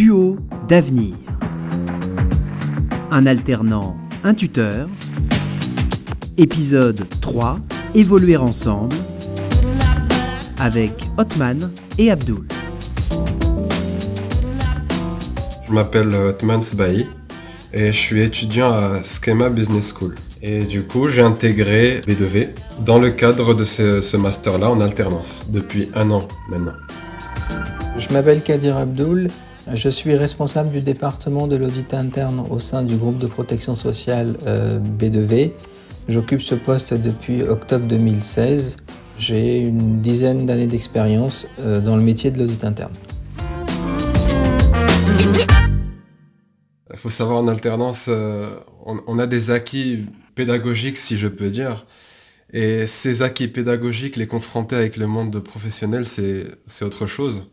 Duo d'avenir. Un alternant, un tuteur. Épisode 3. Évoluer ensemble. Avec Otman et Abdul. Je m'appelle Otman Sbahi et je suis étudiant à Schema Business School. Et du coup, j'ai intégré B2V dans le cadre de ce, ce master-là en alternance depuis un an maintenant. Je m'appelle Kadir Abdoul, je suis responsable du département de l'audit interne au sein du groupe de protection sociale euh, B2V. J'occupe ce poste depuis octobre 2016. J'ai une dizaine d'années d'expérience euh, dans le métier de l'audit interne. Il faut savoir en alternance, euh, on, a des acquis pédagogiques, si je peux dire. Et ces acquis pédagogiques, les confronter avec le monde professionnel, c'est autre chose.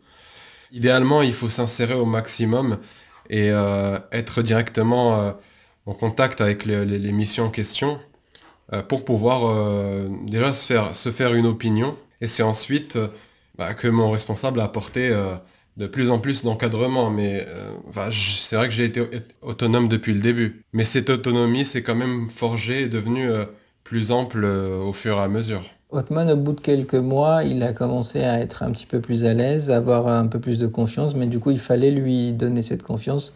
Idéalement, il faut s'insérer au maximum et euh, être directement euh, en contact avec les, missions en question euh, pour pouvoir déjà se faire, une opinion. Et c'est ensuite bah, que mon responsable a apporté de plus en plus d'encadrement. Mais c'est vrai que j'ai été autonome depuis le début. Mais cette autonomie, c'est quand même forgé et devenu plus ample au fur et à mesure. Othman, au bout de quelques mois, il a commencé à être un petit peu plus à l'aise, à avoir un peu plus de confiance, mais du coup, il fallait lui donner cette confiance,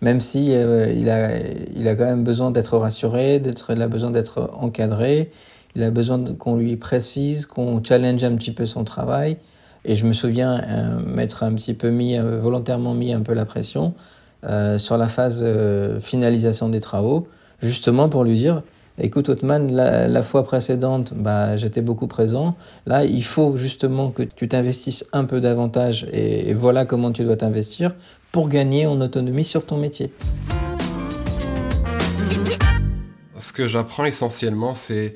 même si euh, il, a, il a quand même besoin d'être rassuré, d'être, il a besoin d'être encadré, il a besoin qu'on lui précise, qu'on challenge un petit peu son travail. Et je me souviens euh, m'être un petit peu mis, euh, volontairement mis un peu la pression euh, sur la phase finalisation des travaux, justement pour lui dire, Écoute, Otman, la, fois précédente, bah, j'étais beaucoup présent. Là, il faut justement que tu t'investisses un peu davantage et, et voilà comment tu dois t'investir pour gagner en autonomie sur ton métier. Ce que j'apprends essentiellement, c'est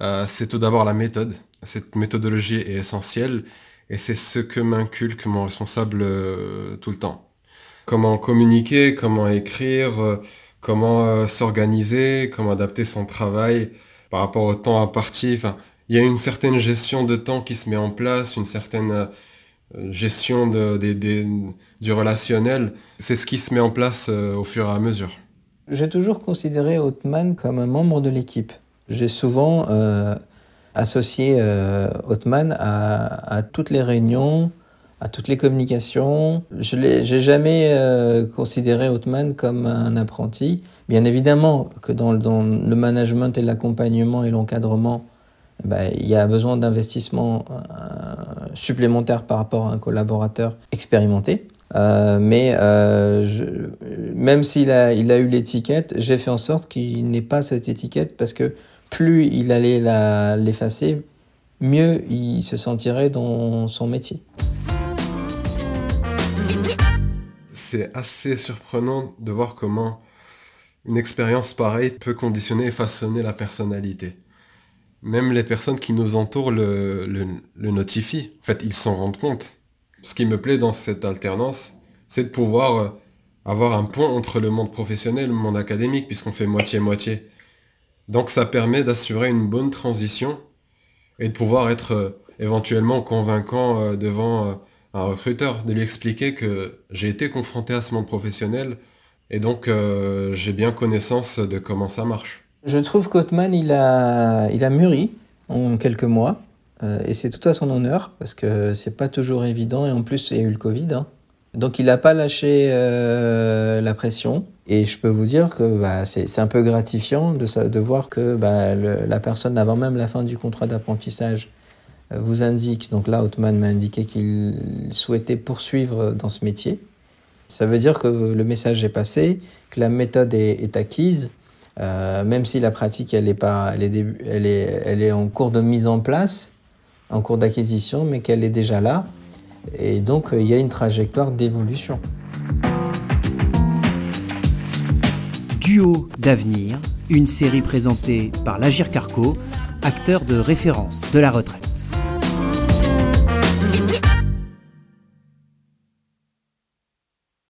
euh, tout d'abord la méthode. Cette méthodologie est essentielle et c'est ce que m'inculque mon responsable euh, tout le temps. Comment communiquer, comment écrire. Euh, comment euh, s'organiser, comment adapter son travail par rapport au temps imparti. Enfin, il y a une certaine gestion de temps qui se met en place, une certaine euh, gestion du relationnel. C'est ce qui se met en place euh, au fur et à mesure. J'ai toujours considéré Othman comme un membre de l'équipe. J'ai souvent associé euh, à toutes les réunions, à toutes les communications. Je n'ai jamais euh, considéré Othman comme un apprenti. Bien évidemment que dans, le management et l'accompagnement et l'encadrement, ben, il y a besoin d'investissement euh, supplémentaire par rapport à un collaborateur expérimenté. Euh, mais euh, même s'il a, il a eu l'étiquette, j'ai fait en sorte qu'il n'ait pas cette étiquette parce que plus il allait l'effacer, mieux il se sentirait dans son métier. C'est assez surprenant de voir comment une expérience pareille peut conditionner et façonner la personnalité. Même les personnes qui nous entourent le, notifient. En fait, ils s'en rendent compte. Ce qui me plaît dans cette alternance, c'est de pouvoir euh, avoir un pont entre le monde professionnel et le monde académique, puisqu'on fait moitié-moitié. Donc ça permet d'assurer une bonne transition et de pouvoir être euh, éventuellement convaincant euh, devant un recruteur, de lui expliquer que j'ai été confronté à ce monde professionnel et donc euh, j'ai bien connaissance de comment ça marche. Je trouve qu'Othman, il a, il a mûri en quelques mois euh, et c'est tout à son honneur parce que c'est pas toujours évident et en plus il y a eu le Covid. Hein. Donc il n'a pas lâché euh, la pression et je peux vous dire que bah, c'est un peu gratifiant de, de voir que bah, la personne avant même la fin du contrat d'apprentissage vous indique, donc là Othman m'a indiqué qu'il souhaitait poursuivre dans ce métier. Ça veut dire que le message est passé, que la méthode est, acquise, euh, même si la pratique elle est, pas, elle, est elle, est, elle est en cours de mise en place, en cours d'acquisition, mais qu'elle est déjà là. Et donc il y a une trajectoire d'évolution. Duo d'avenir, une série présentée par l'Agir Carco, acteur de référence de la retraite. Thank you.